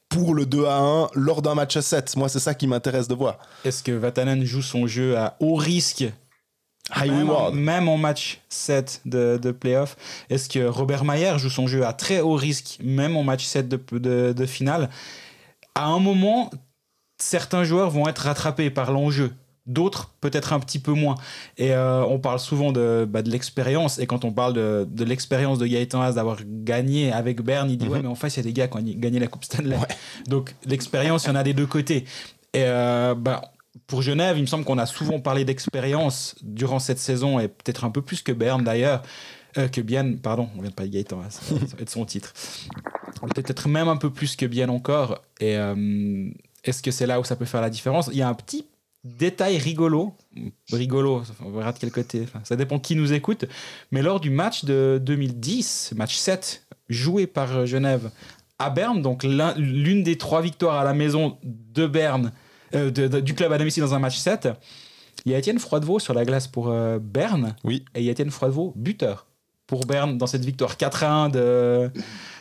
A: pour le 2 à 1 lors d'un match 7 Moi, c'est ça qui m'intéresse de voir.
B: Est-ce que Vatanen joue son jeu à haut risque? Même en, même, en, match 7 de, de playoff. Est-ce que Robert Mayer joue son jeu à très haut risque, même en match 7 de, de, de finale? À un moment, certains joueurs vont être rattrapés par l'enjeu. D'autres, peut-être un petit peu moins. Et euh, on parle souvent de, bah, de l'expérience. Et quand on parle de, de l'expérience de Gaëtan Haas d'avoir gagné avec Berne, il dit Ouais, mhm. mais en face, il y a des gars qui ont gagné la Coupe Stanley. Donc, l'expérience, il y en a des deux côtés. Et euh, bah, pour Genève, il me semble qu'on a souvent parlé d'expérience durant cette saison, et peut-être un peu plus que Berne d'ailleurs. Euh, que Bien, pardon, on vient de parler de Gaëtan, Haas, ça va être son titre. Peut-être même un peu plus que Bien encore. Et est-ce que c'est là où ça peut faire la différence? Il y a un petit détail rigolo, rigolo, on verra de quel côté, ça dépend qui nous écoute, mais lors du match de 2010, match 7, joué par Genève à Berne, donc l'une des trois victoires à la maison de Berne, euh, du club à domicile dans un match 7, il y a Étienne Froidevaux sur la glace pour euh, Berne,
A: oui.
B: et il y a Étienne Froidevaux buteur pour Berne dans cette victoire 4 à 1 de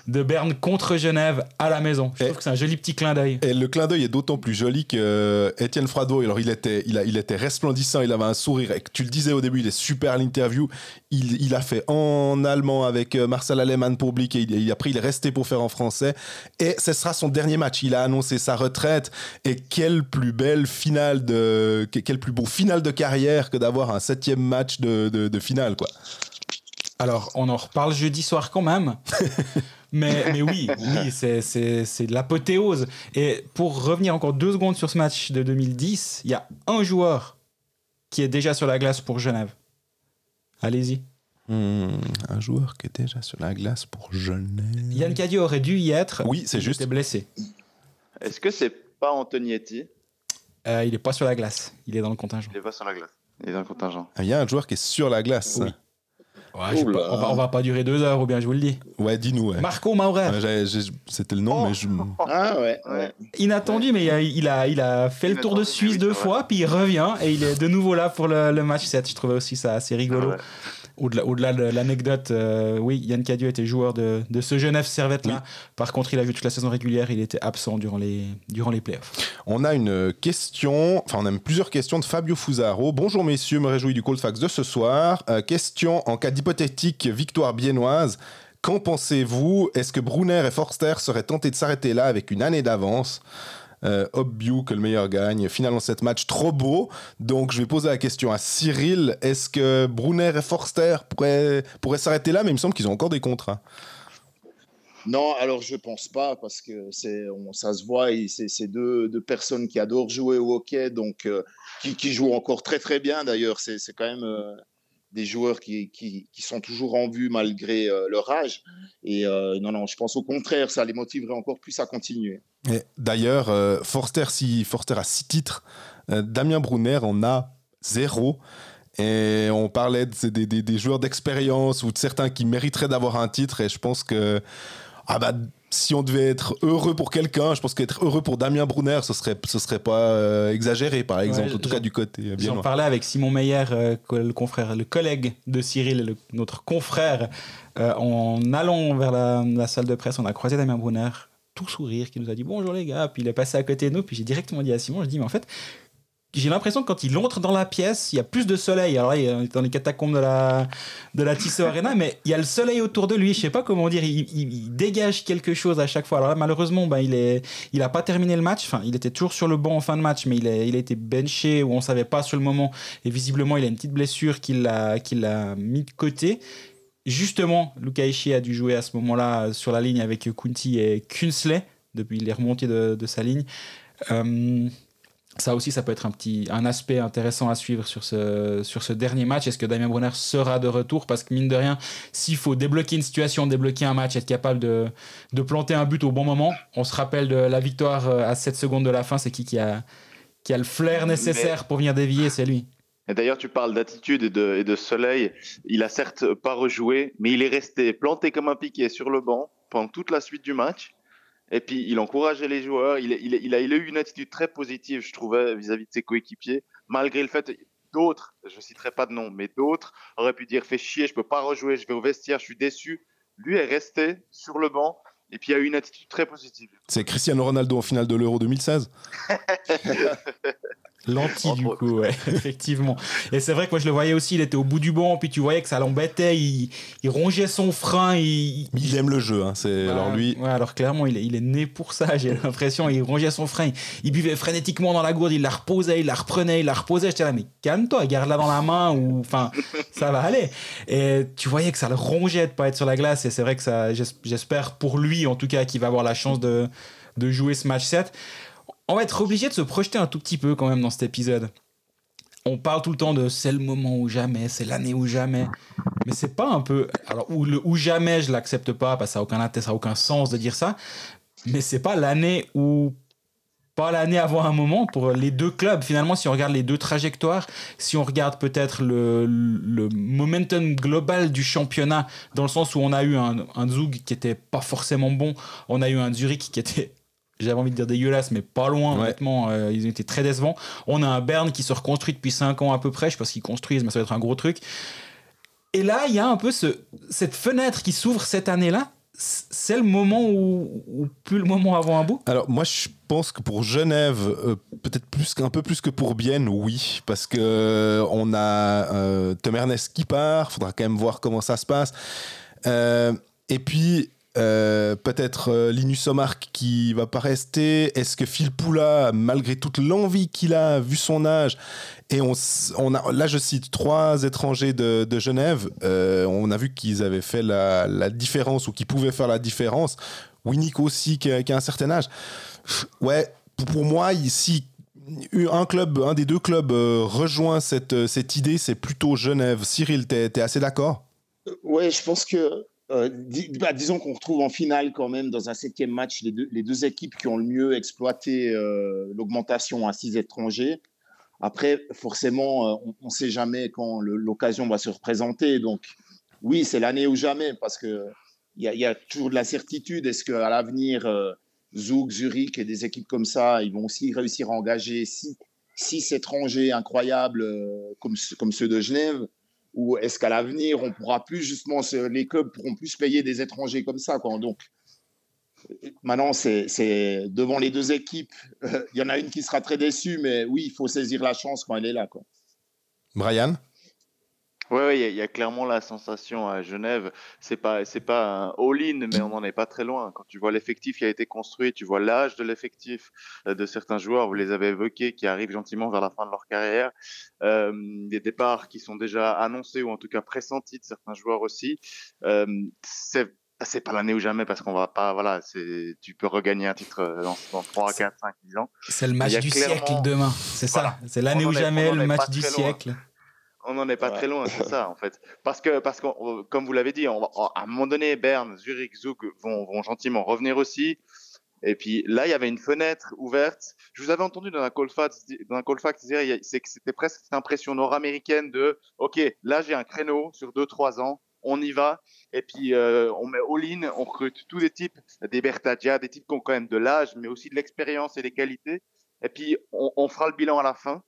B: de Berne contre Genève à la maison. Je trouve que c'est un joli petit clin d'œil.
A: Et le clin d'œil est d'autant plus joli que euh, Étienne Frado, alors il était, il, a, il était resplendissant, il avait un sourire. tu le disais au début, il est super à l'interview. Il, il, a fait en allemand avec euh, Marcel Alemann pour Blick et il, après il est resté pour faire en français. Et ce sera son dernier match. Il a annoncé sa retraite. Et quelle plus belle finale de, quel plus beau finale de carrière que d'avoir un septième match de, de, de finale, quoi.
B: Alors, on en reparle jeudi soir quand même. *laughs* mais, mais oui, oui c'est de l'apothéose. Et pour revenir encore deux secondes sur ce match de 2010, il y a un joueur qui est déjà sur la glace pour Genève. Allez-y.
A: Hmm, un joueur qui est déjà sur la glace pour Genève.
B: Yann Cadieux aurait dû y être.
A: Oui, c'est juste.
B: Il était blessé.
C: Est-ce que c'est pas Antonietti?
B: Euh, Il n'est pas sur la glace. Il est dans le contingent.
C: Il n'est pas sur la glace. Il est dans le contingent.
A: Il y a un joueur qui est sur la glace. Oui
B: on, va, va, pas durer deux heures, ou bien je vous le dis.
A: Ouais, dis-nous.
B: Marco Maurer.
A: C'était le nom, mais je.
D: Ah ouais,
B: Inattendu, mais il a, il a, fait le tour de Suisse deux fois, puis il revient et il est de nouveau là pour le, match 7. Je trouvais aussi ça assez rigolo. Au-delà, au-delà de l'anecdote, euh, oui, Yann Cadieux était joueur de, de ce Genève Servette-là. Par contre, il a joué toute la saison régulière, il était absent durant les, durant les playoffs.
A: On a une question, enfin on a plusieurs questions de Fabio Fusaro. Bonjour messieurs, me réjouis du Fax de ce soir. Euh, question en cas d'hypothétique victoire biennoise. Qu'en pensez-vous? Est-ce que Brunner et Forster seraient tentés de s'arrêter là avec une année d'avance? Euh, obvious que le meilleur gagne. Finalement, cette match trop beau. Donc, je vais poser la question à Cyril. Est-ce que Brunner et Forster pourraient, s'arrêter là? Mais il me semble qu'ils ont encore des contrats.
D: Non, alors je pense pas parce que c'est, ça se voit, c'est deux, deux, personnes qui adorent jouer au hockey, donc euh, qui, qui, jouent encore très très bien d'ailleurs. C'est, quand même euh, des joueurs qui, qui, sont toujours en vue malgré euh, leur âge. Et euh, non, non, je pense au contraire, ça les motiverait encore plus à continuer.
A: D'ailleurs, euh, Forster, si Forster a six titres, Damien Brunner en a zéro. Et on parlait de, des, des, des joueurs d'expérience ou de certains qui mériteraient d'avoir un titre. Et je pense que ah bah, si on devait être heureux pour quelqu'un, je pense qu'être heureux pour Damien Brunner, ce serait, ce serait pas euh, exagéré, par exemple, en tout cas du côté. Euh,
B: J'en parlais avec Simon Meyer, euh, le confrère, le collègue de Cyril, notre confrère, en allant vers la, la, salle de presse, on a croisé Damien Brunner, tout sourire, qui nous a dit bonjour les gars, puis il est passé à côté de nous, puis j'ai directement dit à Simon, je dis mais en fait, j'ai l'impression que quand il entre dans la pièce, il y a plus de soleil. Alors il est dans les catacombes de la, de la Tissot Arena, mais il y a le soleil autour de lui. Je sais pas comment dire, il, dégage quelque chose à chaque fois. Alors là, malheureusement, ben, il est, il pas terminé le match. Enfin, il était toujours sur le banc en fin de match, mais il, est, il a été benché ou on savait pas sur le moment. Et visiblement, il a une petite blessure qu'il a, qu'il a mis de côté. Justement, Luka Ishii a dû jouer à ce moment-là sur la ligne avec Kunti et Kunsley. Depuis, il est remonté de, de sa ligne. Euh, ça aussi, ça peut être un petit un aspect intéressant à suivre sur ce, sur ce dernier match. Est-ce que Damien Brunner sera de retour? Parce que mine de rien, s'il faut débloquer une situation, débloquer un match, être capable de, de planter un but au bon moment, on se rappelle de la victoire euh, à 7 secondes de la fin, c'est qui qui a, qui a le flair nécessaire Mais... pour venir dévier? C'est lui.
C: Et d'ailleurs, tu parles d'attitude et de, et de soleil. Il a certes pas rejoué, mais il est resté planté comme un piquet sur le banc pendant toute la suite du match. Et puis, il encourageait les joueurs. Il, il, il, a, il a eu une attitude très positive, je trouvais, vis-à-vis -vis de ses coéquipiers, malgré le fait d'autres, je citerai pas de nom, mais d'autres auraient pu dire fais chier, je peux pas rejouer, je vais au vestiaire, je suis déçu. Lui est resté sur le banc. Et puis il a eu une attitude très positive.
A: C'est Cristiano Ronaldo en finale de l'Euro 2016 *laughs*
B: L'anti du coup, ouais, *laughs* effectivement. Et c'est vrai que moi je le voyais aussi, il était au bout du banc, puis tu voyais que ça l'embêtait, il, il, rongeait son frein. Il,
A: il aime le jeu, hein, c'est alors lui.
B: Ouais, alors clairement il est, il est né pour ça, j'ai l'impression. Il rongeait son frein, il buvait frénétiquement dans la gourde, il la reposait, il la reprenait, il la reposait. J'étais là, mais calme-toi, garde-la dans la main, ou enfin, *laughs* ça va aller. Et tu voyais que ça le rongeait de pas être sur la glace, et c'est vrai que ça, j'espère pour lui en tout cas, qu'il va avoir la chance de, de jouer ce match 7 on va être obligé de se projeter un tout petit peu quand même dans cet épisode. On parle tout le temps de c'est le moment ou jamais, c'est l'année ou jamais. Mais c'est pas un peu. Alors, ou, ou jamais, je l'accepte pas parce que ça n'a aucun, a aucun sens de dire ça. Mais c'est pas l'année où. Pas l'année avant un moment pour les deux clubs. Finalement, si on regarde les deux trajectoires, si on regarde peut-être le, le momentum global du championnat, dans le sens où on a eu un, un Zug qui était pas forcément bon, on a eu un Zurich qui était j'avais envie de dire dégueulasse, mais pas loin, ouais. honnêtement. Euh, ils ont été très décevants. On a un Berne qui se reconstruit depuis 5 ans à peu près. Je sais pas ce qu'ils construisent, mais ça va être un gros truc. Et là, il y a un peu ce, cette fenêtre qui s'ouvre cette année-là. C'est le moment où, où, plus le moment avant un bout?
A: Alors, moi, je pense que pour Genève, euh, peut-être plus qu'un peu plus que pour Bienne, oui. Parce que euh, on a Tom Ernest qui part. Faudra quand même voir comment ça se passe. Et puis, euh, peut-être euh, Linus Omark qui va pas rester. Est-ce que Phil Poula, malgré toute l'envie qu'il a, vu son âge, et on, a, là je cite trois étrangers de, Genève, euh, on a vu qu'ils avaient fait la, différence ou qu'ils pouvaient faire la différence. Winnick aussi qui a, un certain âge. Ouais, pour moi, ici, un club, un des deux clubs rejoint cette, idée, c'est plutôt Genève. Cyril, t'es es assez d'accord?
D: Ouais, je pense que euh, bah, disons qu'on retrouve en finale quand même dans un septième match les deux, les deux équipes qui ont le mieux exploité euh, l'augmentation à six étrangers. Après, forcément, euh, on ne sait jamais quand l'occasion va se représenter. Donc, oui, c'est l'année ou jamais parce que il y, a toujours de la certitude. Est-ce qu'à l'avenir, euh, Zurich et des équipes comme ça, ils vont aussi réussir à engager six, six étrangers incroyables comme, comme ceux de Genève? Ou est-ce qu'à l'avenir, on pourra plus justement, les clubs pourront plus payer des étrangers comme ça quoi. Donc maintenant, c'est devant les deux équipes, il y en a une qui sera très déçue, mais oui, il faut saisir la chance quand elle est là quoi.
A: Brian?
C: Oui, ouais, il y, a clairement la sensation à Genève. C'est pas, c'est pas un all-in, mais on n'en est pas très loin. Quand tu vois l'effectif qui a été construit, tu vois l'âge de l'effectif euh, de certains joueurs, vous les avez évoqués, qui arrivent gentiment vers la fin de leur carrière, euh, des départs qui sont déjà annoncés ou en tout cas pressentis de certains joueurs aussi. Euh, c'est c'est pas l'année ou jamais parce qu'on va pas voilà c'est tu peux regagner un titre euh, dans, dans 3 4 5 10 ans.
B: c'est le match du siècle demain. C'est ça. C'est l'année ou jamais le match du siècle
C: on n'en est pas très loin, c'est ça en fait. Parce que, parce que comme vous l'avez dit, on à un moment donné, Berne, Zurich, Zug vont, vont gentiment revenir aussi. Et puis là, il y avait une fenêtre ouverte. Je vous avais entendu dans un call fax, dans un dire c'est que c'était presque cette impression nord-américaine de OK, là j'ai un créneau sur 2-3 ans, on y va. Et puis euh, on met all-in, on recrute tous les types, des Bertadia, des types qui ont quand même de l'âge, mais aussi de l'expérience et des qualités. Et puis on, on fera le bilan à la fin.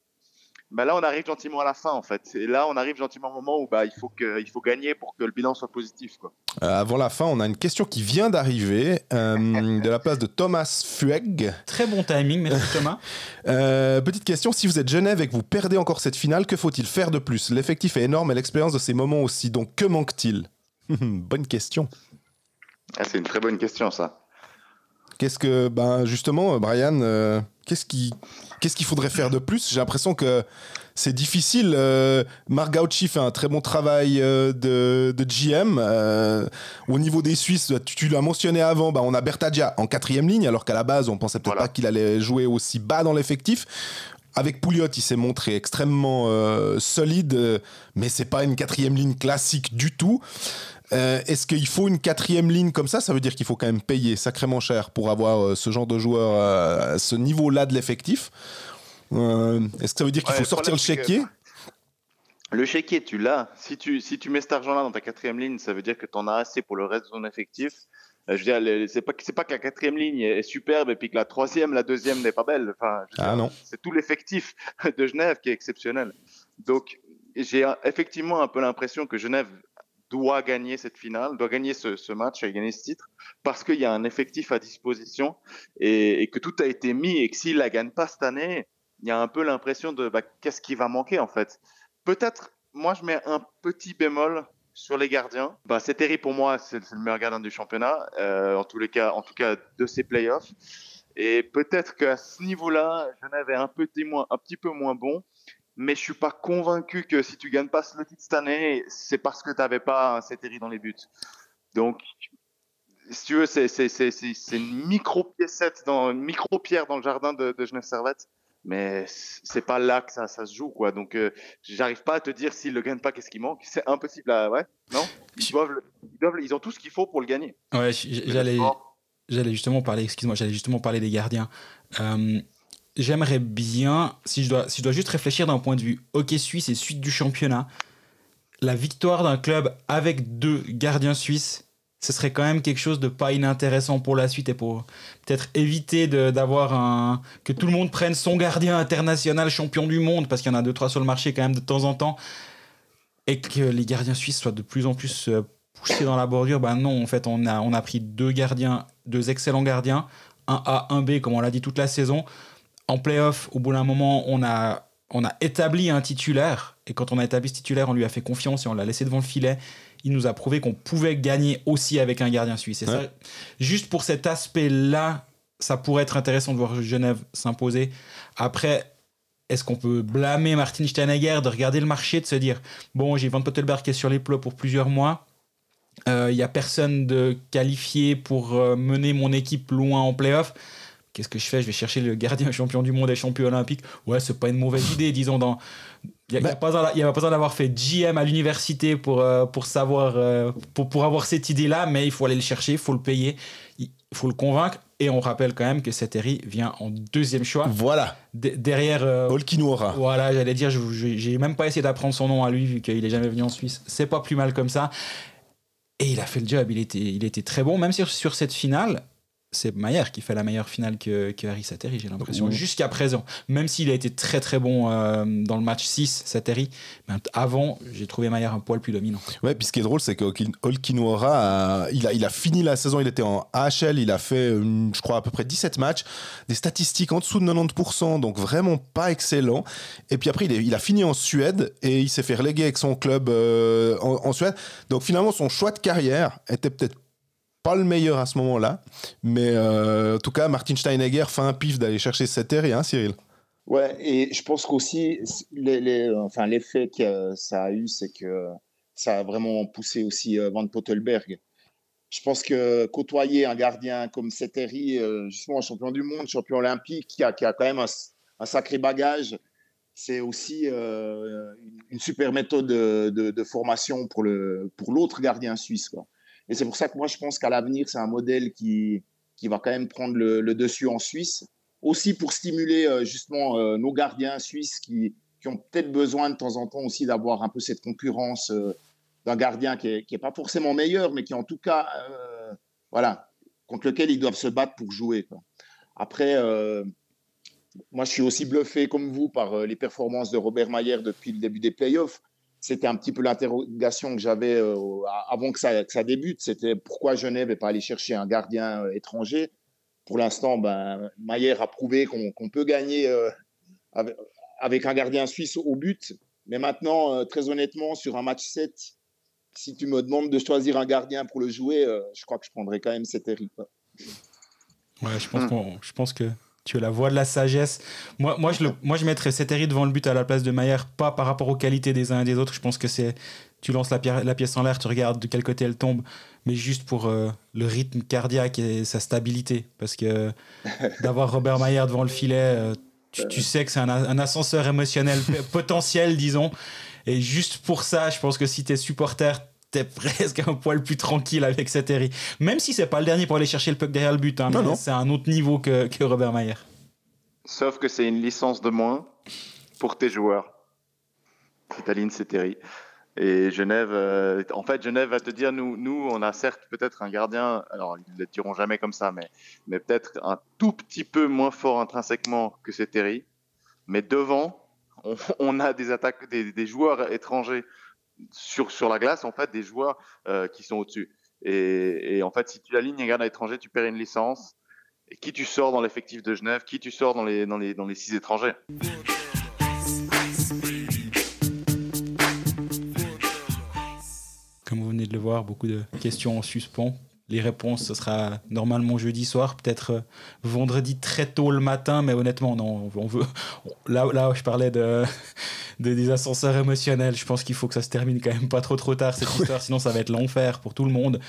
C: Bah là, on arrive gentiment à la fin, en fait. Et là, on arrive gentiment au moment où bah, il, faut que, il faut gagner pour que le bilan soit positif. Quoi.
A: Euh, avant la fin, on a une question qui vient d'arriver euh, de la place de Thomas Fueg.
B: Très bon timing, merci Thomas. *laughs*
A: Euh, petite question, si vous êtes Genève et que vous perdez encore cette finale, que faut-il faire de plus? L'effectif est énorme et l'expérience de ces moments aussi, donc que manque-t-il? *laughs* Bonne question.
C: Ah, c'est une très bonne question, ça.
A: Qu'est-ce que, ben justement, Brian, qu'est-ce qui Qu'est-ce qu'il faudrait faire de plus? J'ai l'impression que c'est difficile. Euh, Marc fait un très bon travail euh, de, GM. Euh, au niveau des Suisses, tu, l'as mentionné avant, bah, on a Bertadia en quatrième ligne, alors qu'à la base, on pensait peut-être pas qu'il allait jouer aussi bas dans l'effectif. Avec Pouliot, il s'est montré extrêmement solide, mais c'est pas une quatrième ligne classique du tout. Est-ce qu'il faut une quatrième ligne comme ça? Ça veut dire qu'il faut quand même payer sacrément cher pour avoir ce genre de joueur à ce niveau-là de l'effectif. Est-ce que ça veut dire qu'il faut sortir le chéquier?
C: Le chéquier, tu l'as. Si tu, si tu mets cet argent-là dans ta quatrième ligne, ça veut dire que tu en as assez pour le reste de ton effectif. Euh, je veux dire, c'est pas, pas que la quatrième ligne est superbe et puis que la troisième, la deuxième n'est pas belle. Enfin,
A: ah non.
C: C'est tout l'effectif *laughs* de Genève qui est exceptionnel. Donc, j'ai effectivement un peu l'impression que Genève doit gagner cette finale, doit gagner ce, match et gagner ce titre, parce qu'il y a un effectif à disposition et, et, que tout a été mis et que s'il la gagne pas cette année, il y a un peu l'impression de bah, qu'est-ce qui va manquer en fait. Peut-être, moi je mets un petit bémol sur les gardiens. Bah, c'est terrible pour moi, c'est le meilleur gardien du championnat, euh, en tous les cas, en tout cas de ces playoffs. Et peut-être qu'à ce niveau-là, Genève est un moins, un petit peu moins bon, mais je suis pas convaincu que si tu gagnes pas le titre cette année, c'est parce que tu n'avais pas un CTRI dans les buts. Donc, si tu veux, c'est une micro-piécette, dans, une micro-pierre dans le jardin de, de Genève Servette. Mais c'est pas là que ça, ça, se joue quoi. Donc euh, j'arrive pas à te dire s'ils le gagnent pas qu'est-ce qui manque c'est impossible à... ouais non? Ils doivent, ils doivent, ils ont tout ce qu'il faut pour le gagner.
B: Ouais j'allais j'allais justement parler excuse-moi j'allais justement parler des gardiens. Euh, j'aimerais bien si je dois si je dois juste réfléchir d'un point de vue hockey suisse et suite du championnat la victoire d'un club avec deux gardiens suisses ce serait quand même quelque chose de pas inintéressant pour la suite et pour peut-être éviter d'avoir un que tout le monde prenne son gardien international champion du monde parce qu'il y en a deux trois sur le marché quand même de temps en temps et que les gardiens suisses soient de plus en plus euh, poussés dans la bordure ben non en fait on a on a pris deux gardiens deux excellents gardiens un A un B comme on l'a dit toute la saison en playoff au bout d'un moment on a on a établi un titulaire et quand on a établi ce titulaire on lui a fait confiance et on l'a laissé devant le filet il nous a prouvé qu'on pouvait gagner aussi avec un gardien suisse. Et ça, juste pour cet aspect-là, ça pourrait être intéressant de voir Genève s'imposer. Après, est-ce qu'on peut blâmer Martin Steinegger de regarder le marché, de se dire bon, j'ai Van Pottelberg qui est sur les plots pour plusieurs mois. Il euh, n'y a personne de qualifié pour euh, mener mon équipe loin en playoff. Qu'est-ce que je fais? Je vais chercher le gardien *laughs* champion du monde et champion olympique. Ouais, c'est pas une mauvaise idée, disons, dans, il n'y a, pas besoin d'avoir fait GM à l'université pour, euh, pour savoir, euh, pour, pour avoir cette idée-là, mais il faut aller le chercher, il faut le payer, il faut le convaincre. Et on rappelle quand même que Seteri vient en deuxième choix.
A: Voilà.
B: derrière. Euh, Voilà, j'allais dire, j'ai même pas essayé d'apprendre son nom à lui vu qu'il est jamais venu en Suisse. C'est pas plus mal comme ça. Et il a fait le job, il était, il était très bon, même sur, sur cette finale c'est Maillard qui fait la meilleure finale que, que Harry Sateri, j'ai l'impression, jusqu'à présent. Même s'il a été très très bon euh, dans le match 6, Sateri, mais avant, j'ai trouvé Maillard un poil plus dominant.
A: Ouais, puis ce qui est drôle, c'est que Olkinwara, il, a, il a fini la saison, il était en AHL, il a fait, je crois, à peu près 17 matchs, des statistiques en dessous de 90%, donc vraiment pas excellent. Et puis après, il, il a fini en Suède et il s'est fait reléguer avec son club euh, en, en Suède. Donc finalement, son choix de carrière était peut-être pas le meilleur à ce moment-là. Mais euh, en tout cas, Martin Steinegger fait un pif d'aller chercher cette série, hein, Cyril?
D: Ouais, et je pense qu'aussi, les, enfin, l'effet que ça a eu, c'est que ça a vraiment poussé aussi euh, Van Pottelberg. Je pense que côtoyer un gardien comme Setteri, euh, justement champion du monde, champion olympique, qui a, qui a quand même un, sacré bagage, c'est aussi une super méthode de, de, formation pour l'autre gardien suisse. Et c'est pour ça que moi, je pense qu'à l'avenir, c'est un modèle qui, qui va quand même prendre le, dessus en Suisse. Aussi pour stimuler euh, justement euh, nos gardiens suisses qui, qui ont peut-être besoin de temps en temps aussi d'avoir un peu cette concurrence euh, d'un gardien qui n'est est pas forcément meilleur, mais qui en tout cas, voilà, contre lequel ils doivent se battre pour jouer. Après, moi, je suis aussi bluffé comme vous par les performances de Robert Mayer depuis le début des playoffs c'était un petit peu l'interrogation que j'avais euh, avant que ça, ça débute. C'était pourquoi Genève n'est pas allé chercher un gardien euh, étranger. Pour l'instant, ben, Maillère a prouvé qu'on peut gagner euh, avec, un gardien suisse au but. Mais maintenant, très honnêtement, sur un match 7, si tu me demandes de choisir un gardien pour le jouer, je crois que je prendrais quand même cet Eric.
B: Ouais, je pense, hum. je pense que tu es la voix de la sagesse. Moi, moi, je, le, moi, je mettrais Seteri devant le but à la place de Maillard, pas par rapport aux qualités des uns et des autres. Je pense que c'est. Tu lances la, la pièce en l'air, tu regardes de quel côté elle tombe, mais juste pour euh, le rythme cardiaque et sa stabilité. Parce que *laughs* d'avoir Robert Maillard devant le filet, euh, tu, sais que c'est un, un, ascenseur émotionnel potentiel, disons. Et juste pour ça, je pense que si tu es supporter, t'es *laughs* presque un poil plus tranquille avec cette série. Même si c'est pas le dernier pour aller chercher le puck derrière le but, hein, c'est un autre niveau que, que Robert Mayer.
C: Sauf que c'est une licence de moins pour tes joueurs. Cétaline, c'est Terry. Et Genève, euh, en fait, Genève va te dire, nous, nous on a certes peut-être un gardien, alors ils ne le diront jamais comme ça, mais, mais peut-être un tout petit peu moins fort intrinsèquement que c'est Terry. Mais devant, on, a des attaques, des, des joueurs étrangers sur, sur la glace, en fait, des joueurs euh, qui sont au-dessus. Et, en fait, si tu alignes un gardien étranger, tu perds une licence. Et qui tu sors dans l'effectif de Genève Qui tu sors dans les, dans les, dans les six étrangers?
B: Comme vous venez de le voir, beaucoup de questions en suspens les réponses, ce sera normalement jeudi soir, peut-être euh, vendredi très tôt le matin, mais honnêtement, non, on veut. Là, là je parlais *laughs* de, des ascenseurs émotionnels. Je pense qu'il faut que ça se termine quand même pas trop trop tard cette *laughs* histoire, sinon ça va être l'enfer pour tout le monde.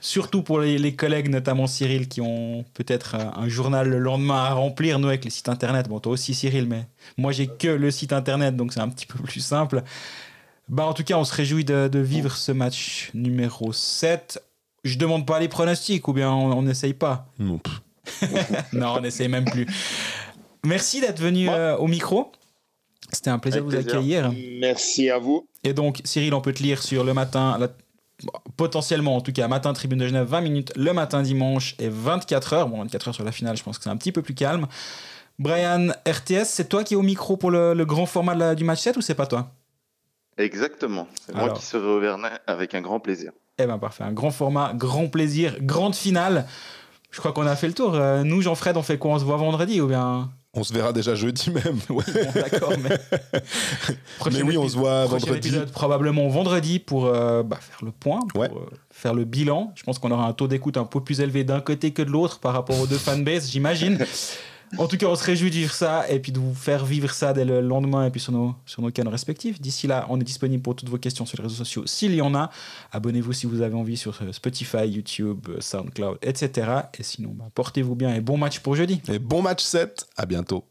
B: Surtout pour les, collègues, notamment Cyril, qui ont peut-être un, journal le lendemain à remplir, nous avec les sites internet. Bon, toi aussi Cyril, mais moi j'ai que le site internet, donc c'est un petit peu plus simple. Bah, en tout cas, on se réjouit de, de vivre ce match numéro 7 je demande pas les pronostics ou bien on n'essaye pas
A: Non. *laughs*
B: non, on n'essaye même plus. Merci d'être venu euh, au micro. C'était un plaisir de vous accueillir.
D: Merci à vous.
B: Et donc, Cyril, on peut te lire sur le matin, potentiellement en tout cas, matin Tribune de Genève, 20 minutes, le matin dimanche et 24 heures. Bon, 24 heures sur la finale, je pense que c'est un petit peu plus calme. Brian, RTS, c'est toi qui es au micro pour le, grand format du match 7 ou c'est pas toi?
C: Exactement. C'est moi qui serai au Vernet avec un grand plaisir.
B: Eh ben parfait, un grand format, grand plaisir, grande finale. Je crois qu'on a fait le tour. Euh, nous, Jean-Fred, on fait quoi? On se voit vendredi ou bien?
A: On se verra déjà jeudi même. *laughs*
B: D'accord, mais. *laughs*
A: mais oui, on se voit vendredi.
B: Épisode, probablement vendredi pour euh, bah, faire le point, pour euh, faire le bilan. Je pense qu'on aura un taux d'écoute un peu plus élevé d'un côté que de l'autre par rapport aux deux fanbases, j'imagine. *laughs* En tout cas, on se réjouit de vivre ça et puis de vous faire vivre ça dès le lendemain et puis sur nos, canaux respectifs. D'ici là, on est disponible pour toutes vos questions sur les réseaux sociaux s'il y en a. Abonnez-vous si vous avez envie sur Spotify, YouTube, SoundCloud, etc. Et sinon, bah, portez-vous bien et bon match pour jeudi.
A: Et bon match 7. À bientôt.